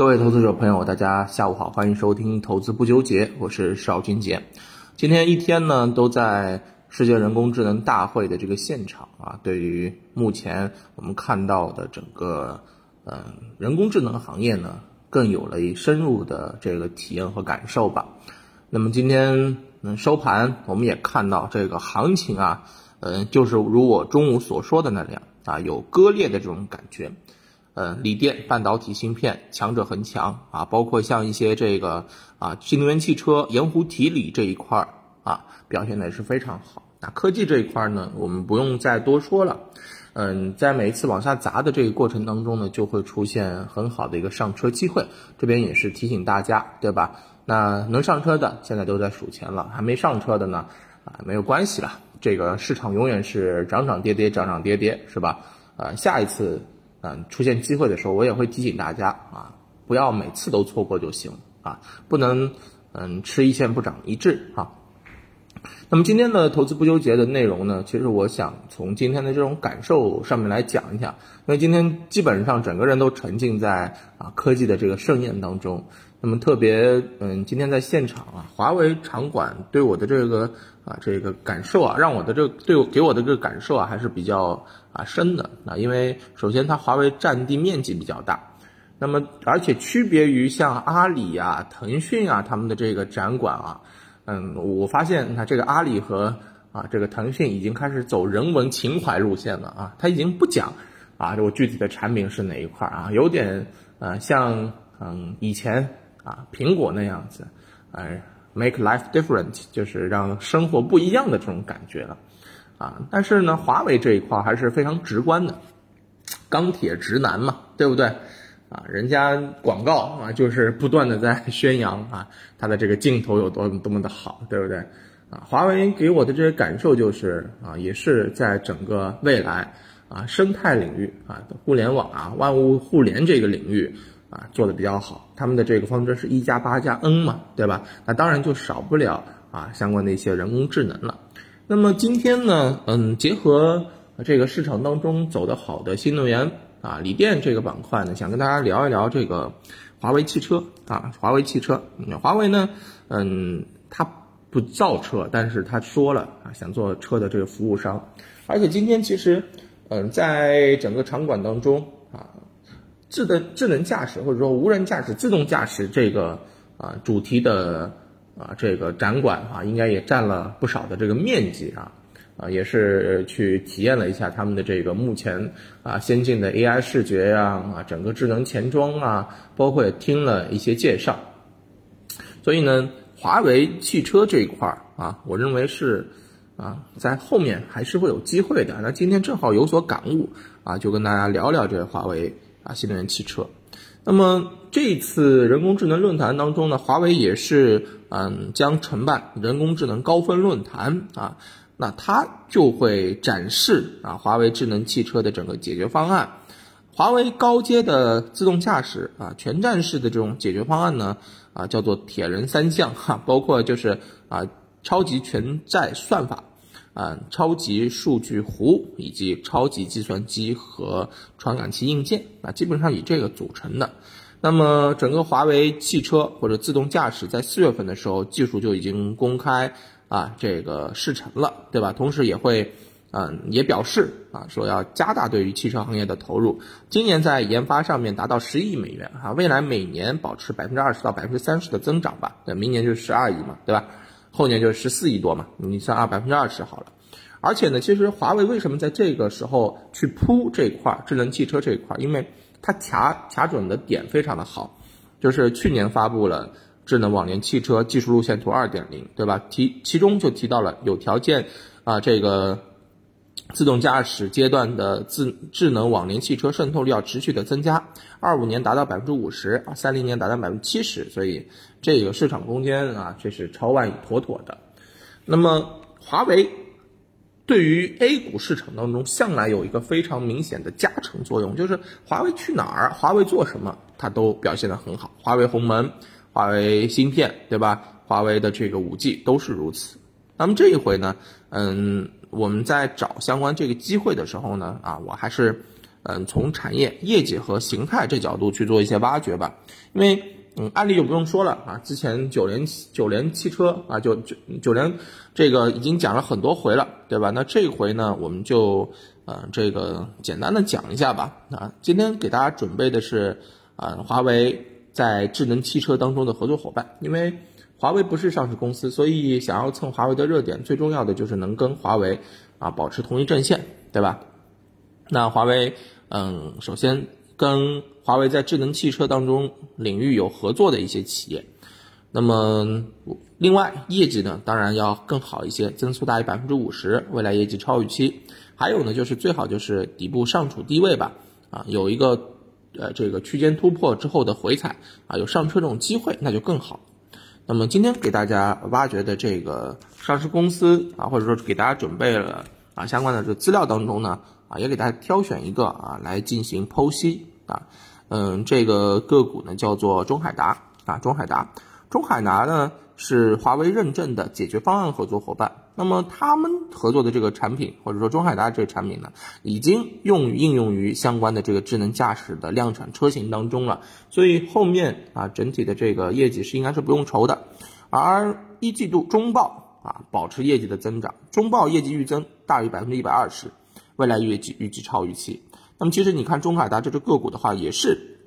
各位投资者朋友，大家下午好，欢迎收听《投资不纠结》，我是邵军杰。今天一天呢，都在世界人工智能大会的这个现场啊。对于目前我们看到的整个嗯人工智能行业呢，更有了一深入的这个体验和感受吧。那么今天嗯收盘，我们也看到这个行情啊，嗯，就是如我中午所说的那样啊，有割裂的这种感觉。呃，锂电、半导体芯片强者恒强啊，包括像一些这个啊，新能源汽车、盐湖提锂这一块儿啊，表现的也是非常好。那科技这一块儿呢，我们不用再多说了。嗯，在每一次往下砸的这个过程当中呢，就会出现很好的一个上车机会。这边也是提醒大家，对吧？那能上车的现在都在数钱了，还没上车的呢，啊，没有关系了。这个市场永远是涨涨跌跌，涨涨跌跌，是吧？啊，下一次。嗯，出现机会的时候，我也会提醒大家啊，不要每次都错过就行啊，不能嗯吃一堑不长一智啊。那么今天的投资不纠结的内容呢，其实我想从今天的这种感受上面来讲一下，因为今天基本上整个人都沉浸在啊科技的这个盛宴当中。那么特别嗯，今天在现场啊，华为场馆对我的这个啊这个感受啊，让我的这个对我给我的这个感受啊还是比较啊深的啊，因为首先它华为占地面积比较大，那么而且区别于像阿里啊、腾讯啊他们的这个展馆啊。嗯，我发现它这个阿里和啊这个腾讯已经开始走人文情怀路线了啊，它已经不讲啊我具体的产品是哪一块啊，有点呃像嗯以前啊苹果那样子，哎 make life different 就是让生活不一样的这种感觉了啊，但是呢华为这一块还是非常直观的，钢铁直男嘛，对不对？啊，人家广告啊，就是不断的在 宣扬啊，它的这个镜头有多么多么的好，对不对？啊，华为给我的这些感受就是啊，也是在整个未来啊生态领域啊，互联网啊，万物互联这个领域啊做的比较好。他们的这个方针是一加八加 N 嘛，对吧？那当然就少不了啊相关的一些人工智能了。那么今天呢，嗯，结合这个市场当中走得好的新能源。啊，锂电这个板块呢，想跟大家聊一聊这个华为汽车啊，华为汽车，华为呢，嗯，它不造车，但是他说了啊，想做车的这个服务商，而且今天其实，嗯，在整个场馆当中，智能智能驾驶或者说无人驾驶、自动驾驶这个啊主题的啊这个展馆啊，应该也占了不少的这个面积啊。啊，也是去体验了一下他们的这个目前啊先进的 AI 视觉呀，啊整个智能前装啊，包括也听了一些介绍。所以呢，华为汽车这一块儿啊，我认为是啊在后面还是会有机会的。那今天正好有所感悟啊，就跟大家聊聊这个华为啊新能源汽车。那么这次人工智能论坛当中呢，华为也是嗯将承办人工智能高峰论坛啊。那它就会展示啊，华为智能汽车的整个解决方案，华为高阶的自动驾驶啊，全站式的这种解决方案呢，啊，叫做铁人三项哈，包括就是啊，超级全站算法，啊，超级数据湖以及超级计算机和传感器硬件，啊，基本上以这个组成的。那么整个华为汽车或者自动驾驶在四月份的时候，技术就已经公开。啊，这个试成了，对吧？同时也会，嗯，也表示啊，说要加大对于汽车行业的投入。今年在研发上面达到十亿美元啊，未来每年保持百分之二十到百分之三十的增长吧。那明年就十二亿嘛，对吧？后年就是十四亿多嘛，你算啊百分之二十好了。而且呢，其实华为为什么在这个时候去铺这块智能汽车这一块？因为它卡卡准的点非常的好，就是去年发布了。智能网联汽车技术路线图二点零，对吧？提其中就提到了有条件啊，这个自动驾驶阶段的自智能网联汽车渗透率要持续的增加，二五年达到百分之五十，三零年达到百分之七十，所以这个市场空间啊，这是超万亿妥妥的。那么华为对于 A 股市场当中向来有一个非常明显的加成作用，就是华为去哪儿，华为做什么，它都表现的很好。华为鸿蒙。华为芯片，对吧？华为的这个五 G 都是如此。那么这一回呢，嗯，我们在找相关这个机会的时候呢，啊，我还是嗯，从产业业绩和形态这角度去做一些挖掘吧。因为，嗯，案例就不用说了啊，之前九联九联汽车啊，就九九联这个已经讲了很多回了，对吧？那这回呢，我们就呃这个简单的讲一下吧。啊，今天给大家准备的是啊，华为在智能汽车当中的合作伙伴。因为华为不是上市公司，所以想要蹭华为的热点，最重要的就是能跟华为啊保持同一阵线，对吧？那华为，嗯，首先跟华为在智能汽车当中领域有合作的一些企业，那么另外业绩呢，当然要更好一些，增速大于百分之五十，未来业绩超预期。还有呢，就是最好就是底部上处低位吧，啊，有一个呃这个区间突破之后的回踩啊，有上车这种机会，那就更好。那么今天给大家挖掘的这个上市公司啊，或者说给大家准备了啊相关的这资料当中呢。啊，也给大家挑选一个啊来进行剖析啊，嗯，这个个股呢叫做中海达啊，中海达，中海达呢是华为认证的解决方案合作伙伴。那么他们合作的这个产品，或者说中海达这个产品呢，已经用于应用于相关的这个智能驾驶的量产车型当中了。所以后面啊整体的这个业绩是应该是不用愁的。而一季度中报啊保持业绩的增长，中报业绩预增大于百分之一百二十。未来业绩预计超预期，那么其实你看中海达这只个股的话，也是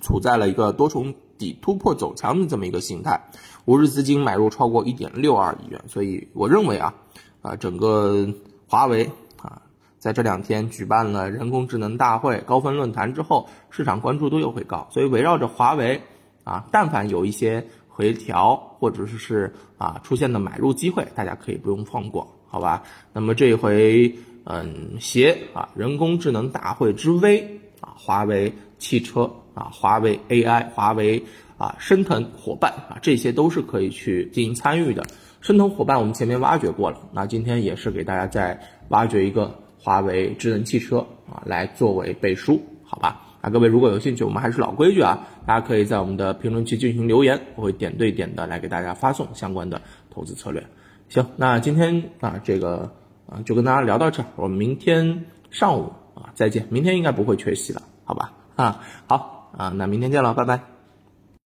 处在了一个多重底突破走强的这么一个形态，五日资金买入超过一点六二亿元，所以我认为啊，啊整个华为啊在这两天举办了人工智能大会高分论坛之后，市场关注度又会高，所以围绕着华为啊，但凡有一些回调或者是啊出现的买入机会，大家可以不用放过，好吧？那么这一回。嗯，携啊人工智能大会之威啊，华为汽车啊，华为 AI，华为啊，深腾伙伴啊，这些都是可以去进行参与的。深腾伙伴我们前面挖掘过了，那今天也是给大家再挖掘一个华为智能汽车啊，来作为背书，好吧？啊，各位如果有兴趣，我们还是老规矩啊，大家可以在我们的评论区进行留言，我会点对点的来给大家发送相关的投资策略。行，那今天啊这个。啊，就跟大家聊到这儿，我们明天上午啊再见。明天应该不会缺席了，好吧？啊，好啊，那明天见了，拜拜。